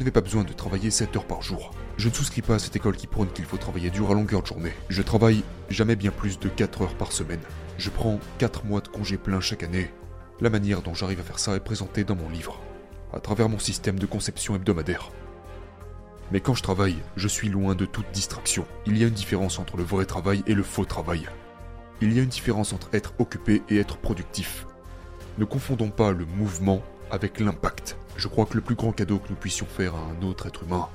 n'avez pas besoin de travailler 7 heures par jour. Je ne souscris pas à cette école qui prône qu'il faut travailler dur à longueur de journée. Je travaille jamais bien plus de 4 heures par semaine. Je prends 4 mois de congé plein chaque année. La manière dont j'arrive à faire ça est présentée dans mon livre, à travers mon système de conception hebdomadaire. Mais quand je travaille, je suis loin de toute distraction. Il y a une différence entre le vrai travail et le faux travail. Il y a une différence entre être occupé et être productif. Ne confondons pas le mouvement avec l'impact. Je crois que le plus grand cadeau que nous puissions faire à un autre être humain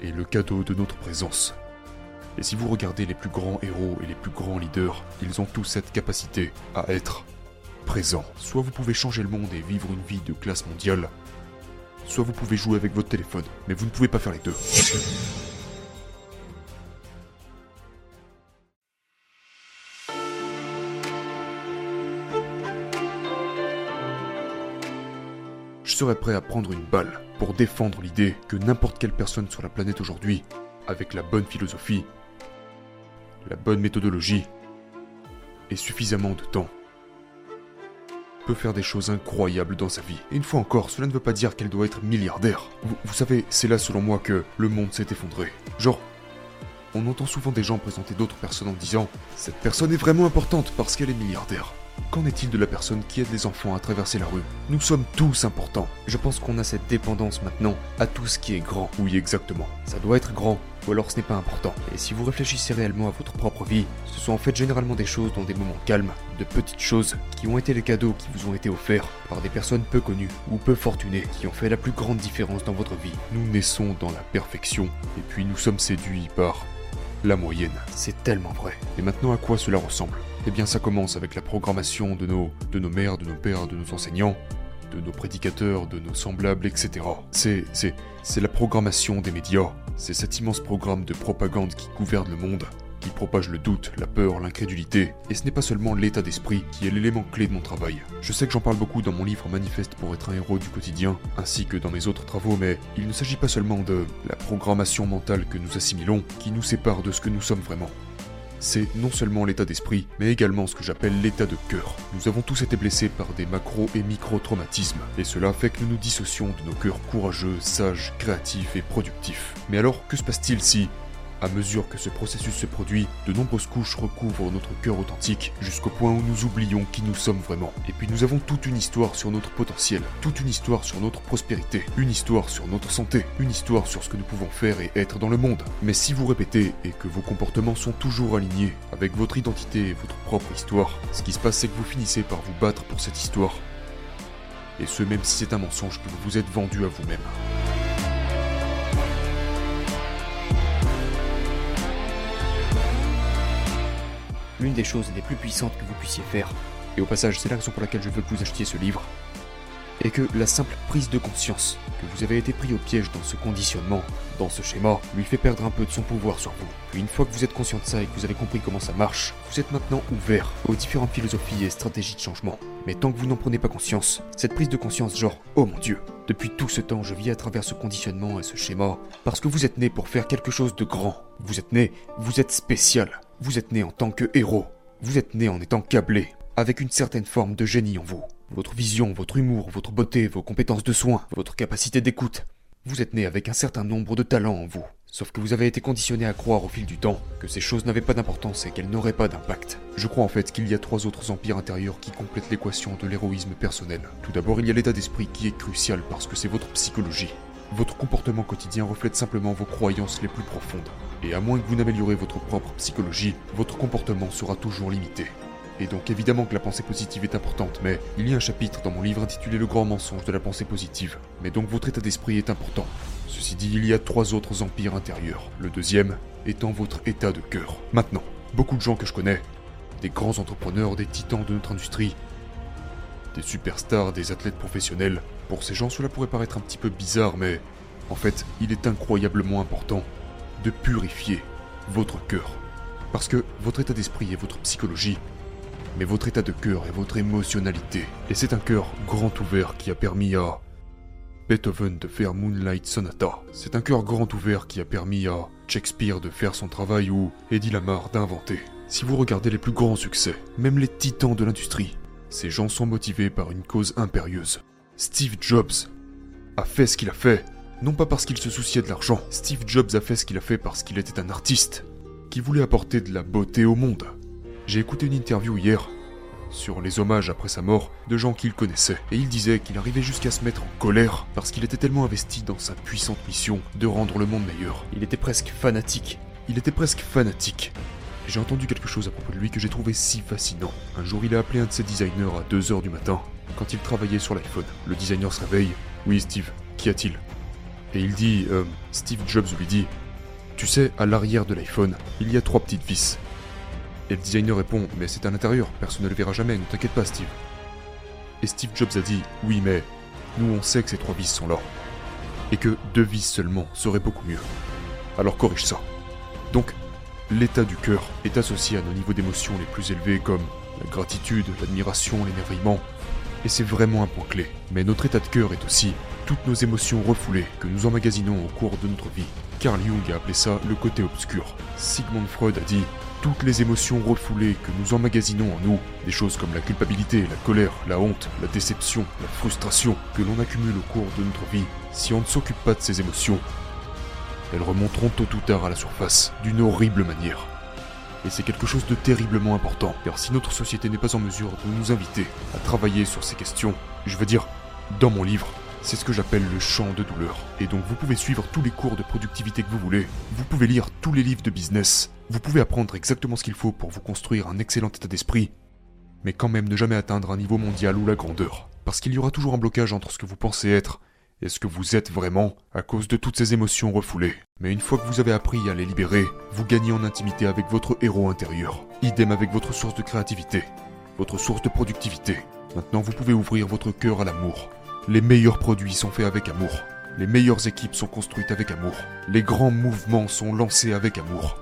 est le cadeau de notre présence. Et si vous regardez les plus grands héros et les plus grands leaders, ils ont tous cette capacité à être présents. Soit vous pouvez changer le monde et vivre une vie de classe mondiale, soit vous pouvez jouer avec votre téléphone, mais vous ne pouvez pas faire les deux. Je serais prêt à prendre une balle pour défendre l'idée que n'importe quelle personne sur la planète aujourd'hui, avec la bonne philosophie, la bonne méthodologie et suffisamment de temps, peut faire des choses incroyables dans sa vie. Et une fois encore, cela ne veut pas dire qu'elle doit être milliardaire. Vous, vous savez, c'est là selon moi que le monde s'est effondré. Genre, on entend souvent des gens présenter d'autres personnes en disant Cette personne est vraiment importante parce qu'elle est milliardaire. Qu'en est-il de la personne qui aide les enfants à traverser la rue? Nous sommes tous importants. Je pense qu'on a cette dépendance maintenant à tout ce qui est grand. Oui, exactement. Ça doit être grand, ou alors ce n'est pas important. Et si vous réfléchissez réellement à votre propre vie, ce sont en fait généralement des choses dans des moments calmes, de petites choses, qui ont été les cadeaux qui vous ont été offerts par des personnes peu connues ou peu fortunées, qui ont fait la plus grande différence dans votre vie. Nous naissons dans la perfection, et puis nous sommes séduits par la moyenne. C'est tellement vrai. Et maintenant, à quoi cela ressemble? Eh bien, ça commence avec la programmation de nos, de nos mères, de nos pères, de nos enseignants, de nos prédicateurs, de nos semblables, etc. C'est, c'est, c'est la programmation des médias. C'est cet immense programme de propagande qui gouverne le monde, qui propage le doute, la peur, l'incrédulité. Et ce n'est pas seulement l'état d'esprit qui est l'élément clé de mon travail. Je sais que j'en parle beaucoup dans mon livre Manifeste pour être un héros du quotidien, ainsi que dans mes autres travaux, mais il ne s'agit pas seulement de la programmation mentale que nous assimilons, qui nous sépare de ce que nous sommes vraiment c'est non seulement l'état d'esprit, mais également ce que j'appelle l'état de cœur. Nous avons tous été blessés par des macro et micro-traumatismes, et cela fait que nous nous dissocions de nos cœurs courageux, sages, créatifs et productifs. Mais alors, que se passe-t-il si, à mesure que ce processus se produit, de nombreuses couches recouvrent notre cœur authentique jusqu'au point où nous oublions qui nous sommes vraiment. Et puis nous avons toute une histoire sur notre potentiel, toute une histoire sur notre prospérité, une histoire sur notre santé, une histoire sur ce que nous pouvons faire et être dans le monde. Mais si vous répétez et que vos comportements sont toujours alignés avec votre identité et votre propre histoire, ce qui se passe c'est que vous finissez par vous battre pour cette histoire. Et ce même si c'est un mensonge que vous vous êtes vendu à vous-même. L'une des choses les plus puissantes que vous puissiez faire, et au passage c'est la raison pour laquelle je veux que vous achetiez ce livre, est que la simple prise de conscience que vous avez été pris au piège dans ce conditionnement, dans ce schéma, lui fait perdre un peu de son pouvoir sur vous. Puis une fois que vous êtes conscient de ça et que vous avez compris comment ça marche, vous êtes maintenant ouvert aux différentes philosophies et stratégies de changement. Mais tant que vous n'en prenez pas conscience, cette prise de conscience genre « Oh mon dieu, depuis tout ce temps je vis à travers ce conditionnement et ce schéma, parce que vous êtes né pour faire quelque chose de grand. Vous êtes né, vous êtes spécial. Vous êtes né en tant que héros. Vous êtes né en étant câblé, avec une certaine forme de génie en vous. Votre vision, votre humour, votre beauté, vos compétences de soins, votre capacité d'écoute. Vous êtes né avec un certain nombre de talents en vous. Sauf que vous avez été conditionné à croire au fil du temps que ces choses n'avaient pas d'importance et qu'elles n'auraient pas d'impact. Je crois en fait qu'il y a trois autres empires intérieurs qui complètent l'équation de l'héroïsme personnel. Tout d'abord, il y a l'état d'esprit qui est crucial parce que c'est votre psychologie. Votre comportement quotidien reflète simplement vos croyances les plus profondes. Et à moins que vous n'améliorez votre propre psychologie, votre comportement sera toujours limité. Et donc évidemment que la pensée positive est importante, mais il y a un chapitre dans mon livre intitulé Le grand mensonge de la pensée positive. Mais donc votre état d'esprit est important. Ceci dit, il y a trois autres empires intérieurs. Le deuxième étant votre état de cœur. Maintenant, beaucoup de gens que je connais, des grands entrepreneurs, des titans de notre industrie, des superstars, des athlètes professionnels, pour ces gens cela pourrait paraître un petit peu bizarre, mais en fait, il est incroyablement important de purifier votre cœur. Parce que votre état d'esprit et votre psychologie mais votre état de cœur et votre émotionnalité. Et c'est un cœur grand ouvert qui a permis à Beethoven de faire Moonlight Sonata. C'est un cœur grand ouvert qui a permis à Shakespeare de faire son travail ou Eddie Lamar d'inventer. Si vous regardez les plus grands succès, même les titans de l'industrie, ces gens sont motivés par une cause impérieuse. Steve Jobs a fait ce qu'il a fait Non pas parce qu'il se souciait de l'argent, Steve Jobs a fait ce qu'il a fait parce qu'il était un artiste, qui voulait apporter de la beauté au monde. J'ai écouté une interview hier sur les hommages après sa mort de gens qu'il connaissait, et il disait qu'il arrivait jusqu'à se mettre en colère parce qu'il était tellement investi dans sa puissante mission de rendre le monde meilleur. Il était presque fanatique. Il était presque fanatique. J'ai entendu quelque chose à propos de lui que j'ai trouvé si fascinant. Un jour, il a appelé un de ses designers à 2h du matin, quand il travaillait sur l'iPhone. Le designer se réveille. Oui, Steve, qu'y a-t-il? Et il dit, euh, Steve Jobs lui dit, Tu sais, à l'arrière de l'iPhone, il y a trois petites vis. Et le designer répond Mais c'est à l'intérieur, personne ne le verra jamais, ne t'inquiète pas, Steve. Et Steve Jobs a dit Oui, mais nous on sait que ces trois vis sont là. Et que deux vis seulement serait beaucoup mieux. Alors corrige ça. Donc, l'état du cœur est associé à nos niveaux d'émotions les plus élevés comme la gratitude, l'admiration, l'émerveillement. Et c'est vraiment un point clé. Mais notre état de cœur est aussi toutes nos émotions refoulées que nous emmagasinons au cours de notre vie. Carl Jung a appelé ça le côté obscur. Sigmund Freud a dit toutes les émotions refoulées que nous emmagasinons en nous, des choses comme la culpabilité, la colère, la honte, la déception, la frustration que l'on accumule au cours de notre vie, si on ne s'occupe pas de ces émotions, elles remonteront tôt ou tard à la surface, d'une horrible manière. Et c'est quelque chose de terriblement important, car si notre société n'est pas en mesure de nous inviter à travailler sur ces questions, je veux dire, dans mon livre, c'est ce que j'appelle le champ de douleur. Et donc vous pouvez suivre tous les cours de productivité que vous voulez, vous pouvez lire tous les livres de business, vous pouvez apprendre exactement ce qu'il faut pour vous construire un excellent état d'esprit, mais quand même ne jamais atteindre un niveau mondial ou la grandeur. Parce qu'il y aura toujours un blocage entre ce que vous pensez être et ce que vous êtes vraiment à cause de toutes ces émotions refoulées. Mais une fois que vous avez appris à les libérer, vous gagnez en intimité avec votre héros intérieur. Idem avec votre source de créativité, votre source de productivité. Maintenant, vous pouvez ouvrir votre cœur à l'amour, les meilleurs produits sont faits avec amour. Les meilleures équipes sont construites avec amour. Les grands mouvements sont lancés avec amour.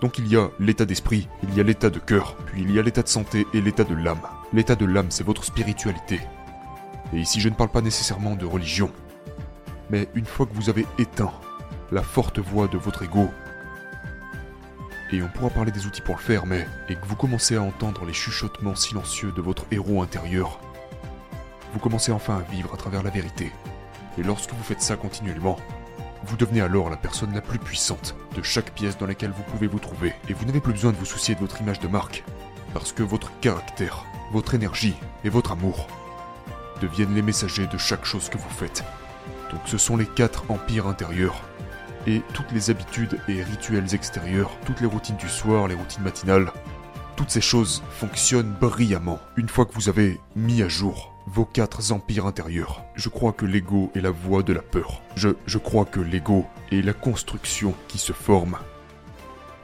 Donc il y a l'état d'esprit, il y a l'état de cœur, puis il y a l'état de santé et l'état de l'âme. L'état de l'âme, c'est votre spiritualité. Et ici, je ne parle pas nécessairement de religion. Mais une fois que vous avez éteint la forte voix de votre ego, et on pourra parler des outils pour le faire, mais, et que vous commencez à entendre les chuchotements silencieux de votre héros intérieur, vous commencez enfin à vivre à travers la vérité. Et lorsque vous faites ça continuellement, vous devenez alors la personne la plus puissante de chaque pièce dans laquelle vous pouvez vous trouver. Et vous n'avez plus besoin de vous soucier de votre image de marque. Parce que votre caractère, votre énergie et votre amour deviennent les messagers de chaque chose que vous faites. Donc ce sont les quatre empires intérieurs. Et toutes les habitudes et rituels extérieurs, toutes les routines du soir, les routines matinales, toutes ces choses fonctionnent brillamment une fois que vous avez mis à jour vos quatre empires intérieurs. Je crois que l'ego est la voie de la peur. Je, je crois que l'ego est la construction qui se forme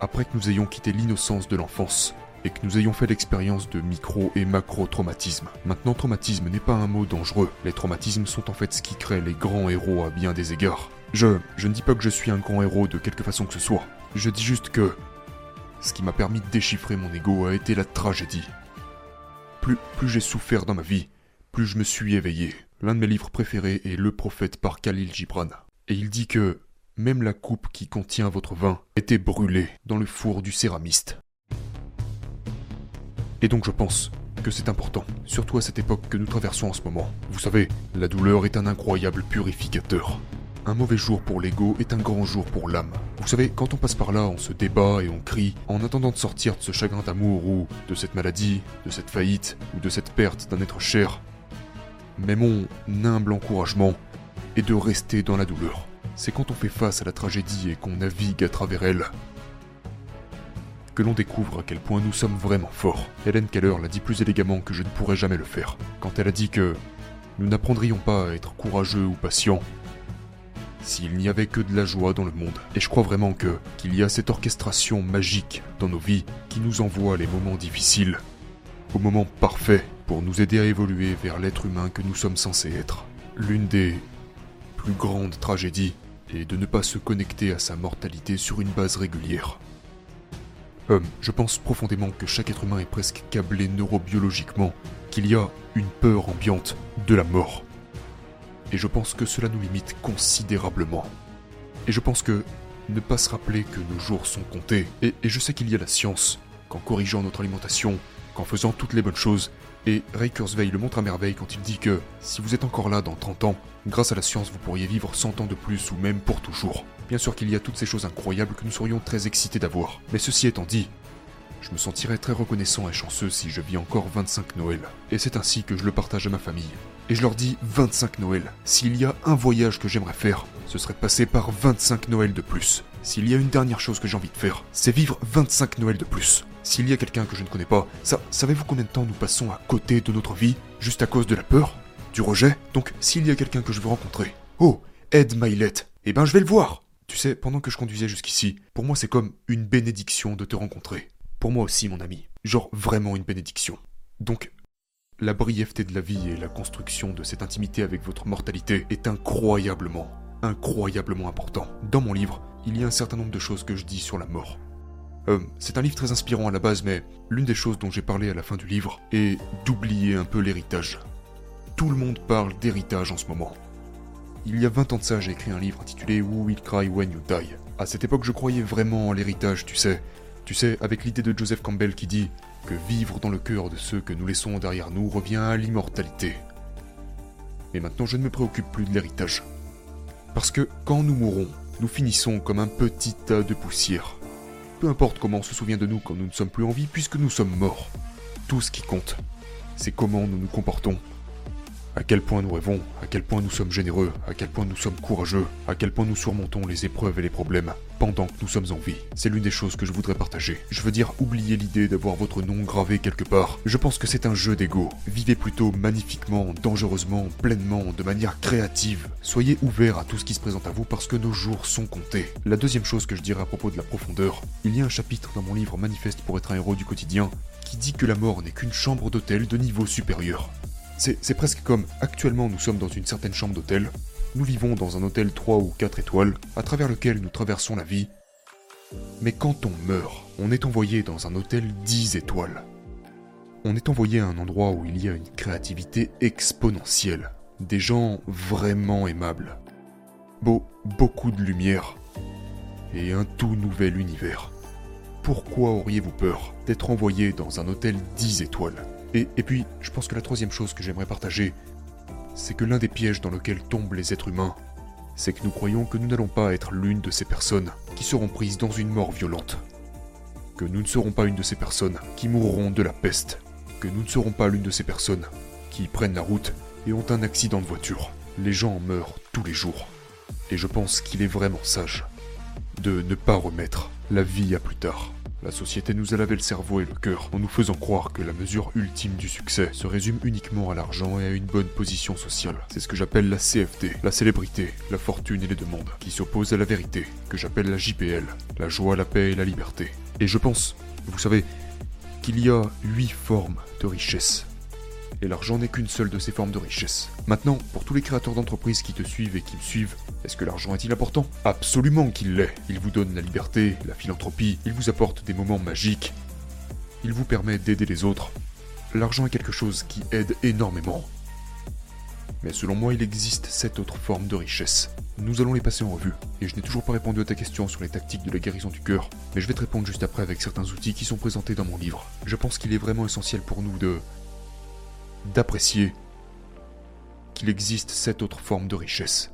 après que nous ayons quitté l'innocence de l'enfance et que nous ayons fait l'expérience de micro et macro traumatisme. Maintenant, traumatisme n'est pas un mot dangereux. Les traumatismes sont en fait ce qui crée les grands héros à bien des égards. Je, je ne dis pas que je suis un grand héros de quelque façon que ce soit. Je dis juste que ce qui m'a permis de déchiffrer mon ego a été la tragédie. Plus, plus j'ai souffert dans ma vie, plus je me suis éveillé. L'un de mes livres préférés est Le prophète par Khalil Gibran. Et il dit que même la coupe qui contient votre vin était brûlée dans le four du céramiste. Et donc je pense que c'est important, surtout à cette époque que nous traversons en ce moment. Vous savez, la douleur est un incroyable purificateur. Un mauvais jour pour l'ego est un grand jour pour l'âme. Vous savez, quand on passe par là, on se débat et on crie en attendant de sortir de ce chagrin d'amour ou de cette maladie, de cette faillite ou de cette perte d'un être cher. Mais mon humble encouragement est de rester dans la douleur. C'est quand on fait face à la tragédie et qu'on navigue à travers elle que l'on découvre à quel point nous sommes vraiment forts. Helen Keller l'a dit plus élégamment que je ne pourrais jamais le faire, quand elle a dit que nous n'apprendrions pas à être courageux ou patients s'il n'y avait que de la joie dans le monde. Et je crois vraiment que qu'il y a cette orchestration magique dans nos vies qui nous envoie les moments difficiles au moment parfait pour nous aider à évoluer vers l'être humain que nous sommes censés être. L'une des plus grandes tragédies est de ne pas se connecter à sa mortalité sur une base régulière. Euh, je pense profondément que chaque être humain est presque câblé neurobiologiquement, qu'il y a une peur ambiante de la mort et je pense que cela nous limite considérablement. Et je pense que ne pas se rappeler que nos jours sont comptés, et, je sais qu'il y a la science, qu'en corrigeant notre alimentation, qu'en faisant toutes les bonnes choses, Et Ray Kurzweil le montre à merveille quand il dit que si vous êtes encore là dans 30 ans, grâce à la science vous pourriez vivre 100 ans de plus ou même pour toujours. Bien sûr qu'il y a toutes ces choses incroyables que nous serions très excités d'avoir. Mais ceci étant dit, je me sentirais très reconnaissant et chanceux si je vis encore 25 Noël. Et c'est ainsi que je le partage à ma famille. Et je leur dis 25 Noël. S'il y a un voyage que j'aimerais faire, ce serait de passer par 25 Noël de plus. S'il y a une dernière chose que j'ai envie de faire, c'est vivre 25 Noël de plus. S'il y a quelqu'un que je ne connais pas, ça, savez-vous combien de temps nous passons à côté de notre vie, juste à cause de la peur Du rejet? Donc, s'il y a quelqu'un que je veux rencontrer, oh, Ed Milet, eh ben je vais le voir Tu sais, pendant que je conduisais jusqu'ici, pour moi c'est comme une bénédiction de te rencontrer. Pour moi aussi, mon ami. Genre vraiment une bénédiction. Donc, la brièveté de la vie et la construction de cette intimité avec votre mortalité est incroyablement, incroyablement important. Dans mon livre, il y a un certain nombre de choses que je dis sur la mort. Euh, c'est un livre très inspirant à la base, mais l'une des choses dont j'ai parlé à la fin du livre est d'oublier un peu l'héritage. Tout le monde parle d'héritage en ce moment. Il y a 20 ans de ça, j'ai écrit un livre intitulé Who Will Cry When You Die. À cette époque, je croyais vraiment en l'héritage, tu sais. Tu sais, avec l'idée de Joseph Campbell qui dit que vivre dans le cœur de ceux que nous laissons derrière nous revient à l'immortalité. Mais maintenant, je ne me préoccupe plus de l'héritage. Parce que quand nous mourrons, nous finissons comme un petit tas de poussière. Peu importe comment on se souvient de nous quand nous ne sommes plus en vie, puisque nous sommes morts. Tout ce qui compte, c'est comment nous nous comportons à quel point nous rêvons, à quel point nous sommes généreux, à quel point nous sommes courageux, à quel point nous surmontons les épreuves et les problèmes pendant que nous sommes en vie. C'est l'une des choses que je voudrais partager. Je veux dire, oubliez l'idée d'avoir votre nom gravé quelque part. Je pense que c'est un jeu d'ego. Vivez plutôt magnifiquement, dangereusement, pleinement, de manière créative. Soyez ouverts à tout ce qui se présente à vous parce que nos jours sont comptés. La deuxième chose que je dirais à propos de la profondeur, il y a un chapitre dans mon livre Manifeste pour être un héros du quotidien qui dit que la mort n'est qu'une chambre d'hôtel de niveau supérieur. C'est presque comme actuellement nous sommes dans une certaine chambre d'hôtel, nous vivons dans un hôtel 3 ou 4 étoiles, à travers lequel nous traversons la vie. Mais quand on meurt, on est envoyé dans un hôtel 10 étoiles. On est envoyé à un endroit où il y a une créativité exponentielle, des gens vraiment aimables, beau, beaucoup de lumière, et un tout nouvel univers. Pourquoi auriez-vous peur d'être envoyé dans un hôtel 10 étoiles? Et, puis, je pense que la troisième chose que j'aimerais partager, c'est que l'un des pièges dans lequel tombent les êtres humains, c'est que nous croyons que nous n'allons pas être l'une de ces personnes qui seront prises dans une mort violente. Que nous ne serons pas une de ces personnes qui mourront de la peste. Que nous ne serons pas l'une de ces personnes qui prennent la route et ont un accident de voiture. Les gens meurent tous les jours. Et je pense qu'il est vraiment sage de ne pas remettre la vie à plus tard. La société nous a lavé le cerveau et le cœur en nous faisant croire que la mesure ultime du succès se résume uniquement à l'argent et à une bonne position sociale. C'est ce que j'appelle la CFD, la célébrité, la fortune et les demandes, qui s'oppose à la vérité, que j'appelle la JPL, la joie, la paix et la liberté. Et je pense, vous savez, qu'il y a huit formes de richesse et l'argent n'est qu'une seule de ces formes de richesse. Maintenant, pour tous les créateurs d'entreprises qui te suivent et qui me suivent, est-ce que l'argent est-il important? Absolument qu'il l'est. Il vous donne la liberté, la philanthropie, il vous apporte des moments magiques, il vous permet d'aider les autres. L'argent est quelque chose qui aide énormément. Mais selon moi, il existe sept autres formes de richesse. Nous allons les passer en revue, et je n'ai toujours pas répondu à ta question sur les tactiques de la guérison du cœur, mais je vais te répondre juste après avec certains outils qui sont présentés dans mon livre. Je pense qu'il est vraiment essentiel pour nous de d'apprécier qu'il existe sept autres formes de richesse.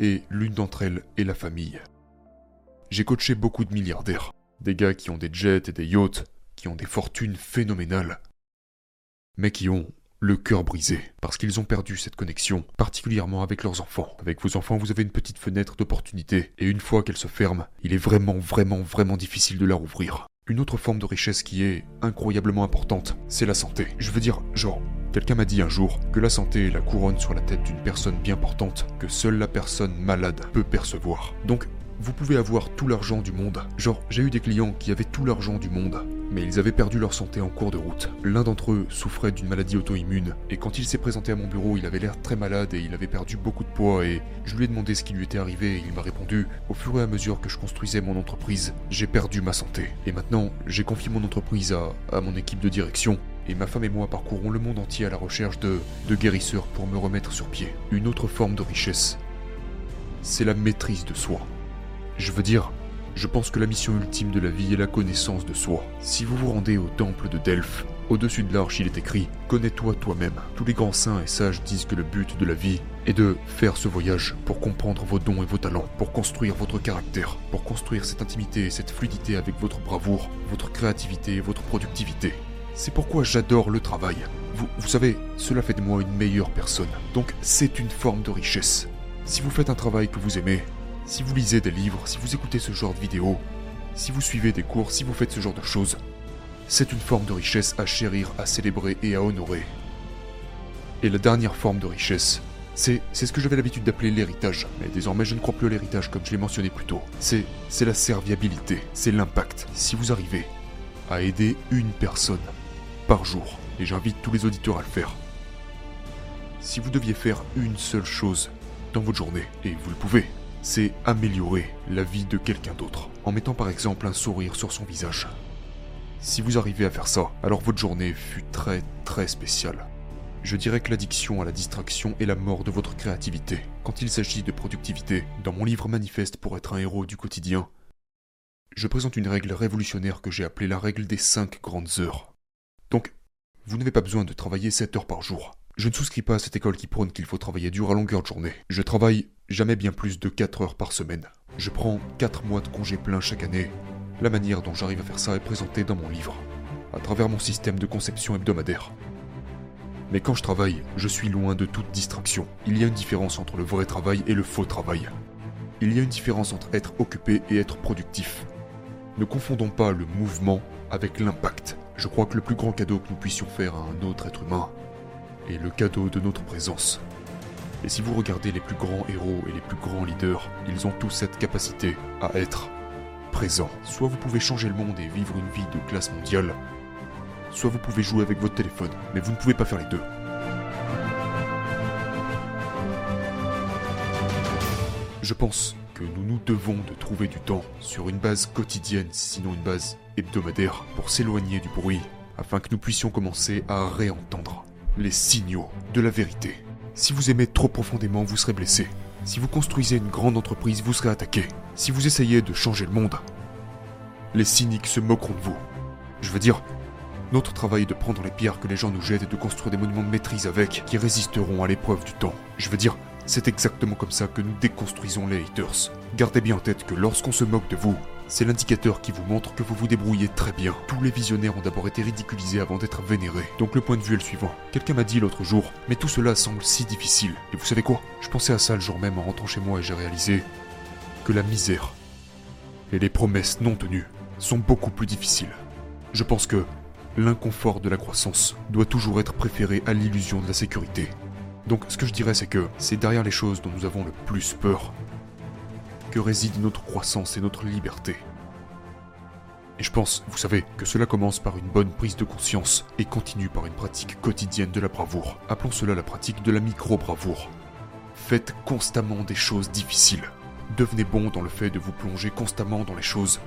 Et l'une d'entre elles est la famille. J'ai coaché beaucoup de milliardaires, des gars qui ont des jets et des yachts, qui ont des fortunes phénoménales, mais qui ont le cœur brisé, parce qu'ils ont perdu cette connexion, particulièrement avec leurs enfants. Avec vos enfants, vous avez une petite fenêtre d'opportunité, et une fois qu'elle se ferme, il est vraiment, vraiment, vraiment difficile de la rouvrir. Une autre forme de richesse qui est incroyablement importante, c'est la santé. Je veux dire, genre, Quelqu'un m'a dit un jour que la santé est la couronne sur la tête d'une personne bien portante que seule la personne malade peut percevoir. Donc, vous pouvez avoir tout l'argent du monde. Genre, j'ai eu des clients qui avaient tout l'argent du monde, mais ils avaient perdu leur santé en cours de route. L'un d'entre eux souffrait d'une maladie auto-immune, et quand il s'est présenté à mon bureau, il avait l'air très malade et il avait perdu beaucoup de poids, et je lui ai demandé ce qui lui était arrivé, et il m'a répondu, au fur et à mesure que je construisais mon entreprise, j'ai perdu ma santé. Et maintenant, j'ai confié mon entreprise à, à mon équipe de direction, et ma femme et moi parcourons le monde entier à la recherche de, de guérisseurs pour me remettre sur pied. Une autre forme de richesse, c'est la maîtrise de soi. Je veux dire, je pense que la mission ultime de la vie est la connaissance de soi. Si vous vous rendez au temple de Delphes, Au-dessus de l'arche, il est écrit Connais-toi toi-même. Tous les grands saints et sages disent que le but de la vie est de faire ce voyage pour comprendre vos dons et vos talents, pour construire votre caractère, pour construire cette intimité et cette fluidité avec votre bravoure, votre créativité et votre productivité. C'est pourquoi j'adore le travail. Vous, vous savez, cela fait de moi une meilleure personne. Donc c'est une forme de richesse. Si vous faites un travail que vous aimez, si vous lisez des livres, si vous écoutez ce genre de vidéos, si vous suivez des cours, si vous faites ce genre de choses, c'est une forme de richesse à chérir, à célébrer et à honorer. Et la dernière forme de richesse, c'est, c'est ce que j'avais l'habitude d'appeler l'héritage, mais désormais je ne crois plus à l'héritage comme je l'ai mentionné plus tôt. C'est, c'est la serviabilité, c'est l'impact. Si vous arrivez à aider une personne par jour, et j'invite tous les auditeurs à le faire, si vous deviez faire une seule chose dans votre journée, et vous le pouvez, c'est améliorer la vie de quelqu'un d'autre, en mettant par exemple un sourire sur son visage. Si vous arrivez à faire ça, alors votre journée fut très très spéciale. Je dirais que l'addiction à la distraction est la mort de votre créativité. Quand il s'agit de productivité, dans mon livre Manifeste pour être un héros du quotidien, je présente une règle révolutionnaire que j'ai appelée la règle des 5 grandes heures. Vous n'avez pas besoin de travailler 7 heures par jour. Je ne souscris pas à cette école qui prône qu'il faut travailler dur à longueur de journée. Je travaille jamais bien plus de 4 heures par semaine. Je prends 4 mois de congé plein chaque année la manière dont j'arrive à faire ça est présentée dans mon livre, à travers mon système de conception hebdomadaire. Mais quand je travaille, je suis loin de toute distraction. Il y a une différence entre le vrai travail et le faux travail. Il y a une différence entre être occupé et être productif. Ne confondons pas le mouvement avec l'impact. Je crois que le plus grand cadeau que nous puissions faire à un autre être humain est le cadeau de notre présence. Et si vous regardez les plus grands héros et les plus grands leaders, ils ont tous cette capacité à être présent. Soit vous pouvez changer le monde et vivre une vie de classe mondiale, soit vous pouvez jouer avec votre téléphone, mais vous ne pouvez pas faire les deux. Je pense que nous nous devons de trouver du temps sur une base quotidienne, sinon une base hebdomadaire, pour s'éloigner du bruit, afin que nous puissions commencer à réentendre les signaux de la vérité. Si vous aimez trop profondément, vous serez blessé. Si vous construisez une grande entreprise, vous serez attaqué. Si vous essayez de changer le monde, les cyniques se moqueront de vous. Je veux dire, notre travail est de prendre les pierres que les gens nous jettent et de construire des monuments de maîtrise avec, qui résisteront à l'épreuve du temps. Je veux dire, c'est exactement comme ça que nous déconstruisons les haters. Gardez bien en tête que lorsqu'on se moque de vous, c'est l'indicateur qui vous montre que vous vous débrouillez très bien. Tous les visionnaires ont d'abord été ridiculisés avant d'être vénérés. Donc le point de vue est le suivant. Quelqu'un m'a dit l'autre jour, mais tout cela semble si difficile. Et vous savez quoi? Je pensais à ça le jour même en rentrant chez moi et j'ai réalisé que la misère et les promesses non tenues sont beaucoup plus difficiles. Je pense que l'inconfort de la croissance doit toujours être préféré à l'illusion de la sécurité. Donc ce que je dirais c'est que c'est derrière les choses dont nous avons le plus peur que réside notre croissance et notre liberté. Et je pense, vous savez, que cela commence par une bonne prise de conscience et continue par une pratique quotidienne de la bravoure. Appelons cela la pratique de la micro-bravoure. Faites constamment des choses difficiles. Devenez bon dans le fait de vous plonger constamment dans les choses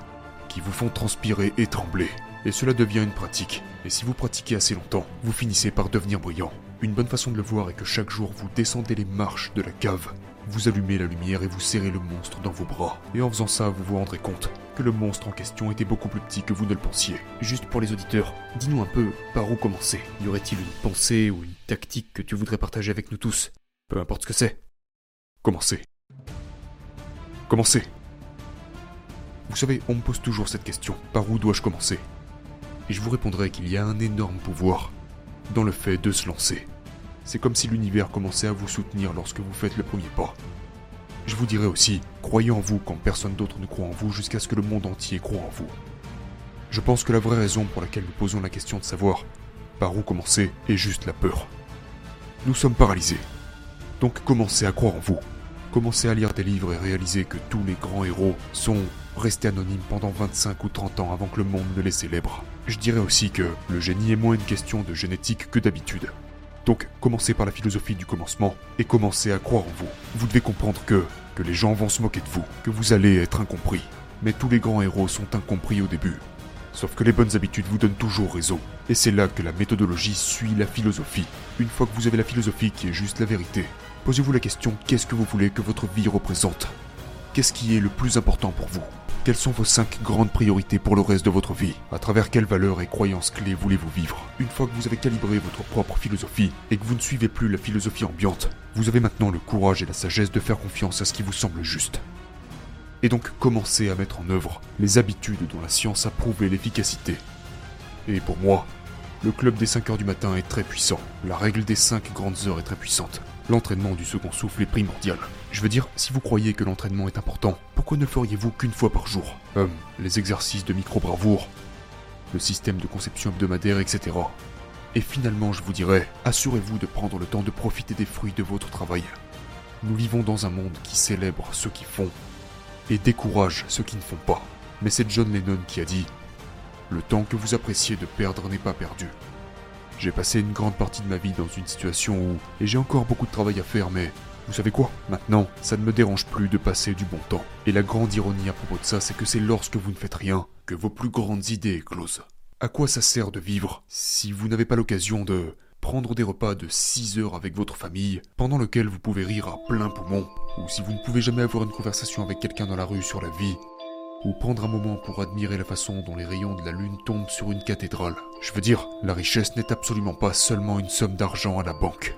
qui vous font transpirer et trembler. Et cela devient une pratique. Et si vous pratiquez assez longtemps, vous finissez par devenir brillant. Une bonne façon de le voir est que chaque jour vous descendez les marches de la cave vous allumez la lumière et vous serrez le monstre dans vos bras. Et en faisant ça, vous vous rendrez compte que le monstre en question était beaucoup plus petit que vous ne le pensiez. Juste pour les auditeurs, dis-nous un peu par où commencer? Y aurait-il une pensée ou une tactique que tu voudrais partager avec nous tous? Peu importe ce que c'est. Commencez. Commencez. Vous savez, on me pose toujours cette question. Par où dois-je commencer? Et je vous répondrai qu'il y a un énorme pouvoir dans le fait de se lancer. C'est comme si l'univers commençait à vous soutenir lorsque vous faites le premier pas. Je vous dirais aussi, croyez en vous quand personne d'autre ne croit en vous jusqu'à ce que le monde entier croit en vous. Je pense que la vraie raison pour laquelle nous posons la question de savoir par où commencer est juste la peur. Nous sommes paralysés. Donc commencez à croire en vous. Commencez à lire des livres et réaliser que tous les grands héros sont restés anonymes pendant 25 ou 30 ans avant que le monde ne les célèbre. Je dirais aussi que le génie est moins une question de génétique que d'habitude. Donc commencez par la philosophie du commencement et commencez à croire en vous. Vous devez comprendre que, que les gens vont se moquer de vous, que vous allez être incompris. Mais tous les grands héros sont incompris au début. Sauf que les bonnes habitudes vous donnent toujours raison. Et c'est là que la méthodologie suit la philosophie. Une fois que vous avez la philosophie qui est juste la vérité, posez-vous la question qu'est-ce que vous voulez que votre vie représente? Qu'est-ce qui est le plus important pour vous? Quelles sont vos 5 grandes priorités pour le reste de votre vie? À travers quelles valeurs et croyances clés voulez-vous vivre? Une fois que vous avez calibré votre propre philosophie et que vous ne suivez plus la philosophie ambiante, vous avez maintenant le courage et la sagesse de faire confiance à ce qui vous semble juste. Et donc commencez à mettre en œuvre les habitudes dont la science a prouvé l'efficacité. Et pour moi, le club des 5 heures du matin est très puissant. La règle des 5 grandes heures est très puissante. L'entraînement du second souffle est primordial. Je veux dire, si vous croyez que l'entraînement est important, pourquoi ne feriez-vous qu'une fois par jour Hum, les exercices de micro-bravoure, le système de conception hebdomadaire, etc. Et finalement, je vous dirais, assurez-vous de prendre le temps de profiter des fruits de votre travail. Nous vivons dans un monde qui célèbre ceux qui font et décourage ceux qui ne font pas. Mais c'est John Lennon qui a dit Le temps que vous appréciez de perdre n'est pas perdu. J'ai passé une grande partie de ma vie dans une situation où, et j'ai encore beaucoup de travail à faire, mais vous savez quoi? Maintenant, ça ne me dérange plus de passer du bon temps. Et la grande ironie à propos de ça, c'est que c'est lorsque vous ne faites rien que vos plus grandes idées éclosent. À quoi ça sert de vivre si vous n'avez pas l'occasion de prendre des repas de 6 heures avec votre famille, pendant lequel vous pouvez rire à plein poumon, ou si vous ne pouvez jamais avoir une conversation avec quelqu'un dans la rue sur la vie, ou prendre un moment pour admirer la façon dont les rayons de la lune tombent sur une cathédrale. Je veux dire, la richesse n'est absolument pas seulement une somme d'argent à la banque.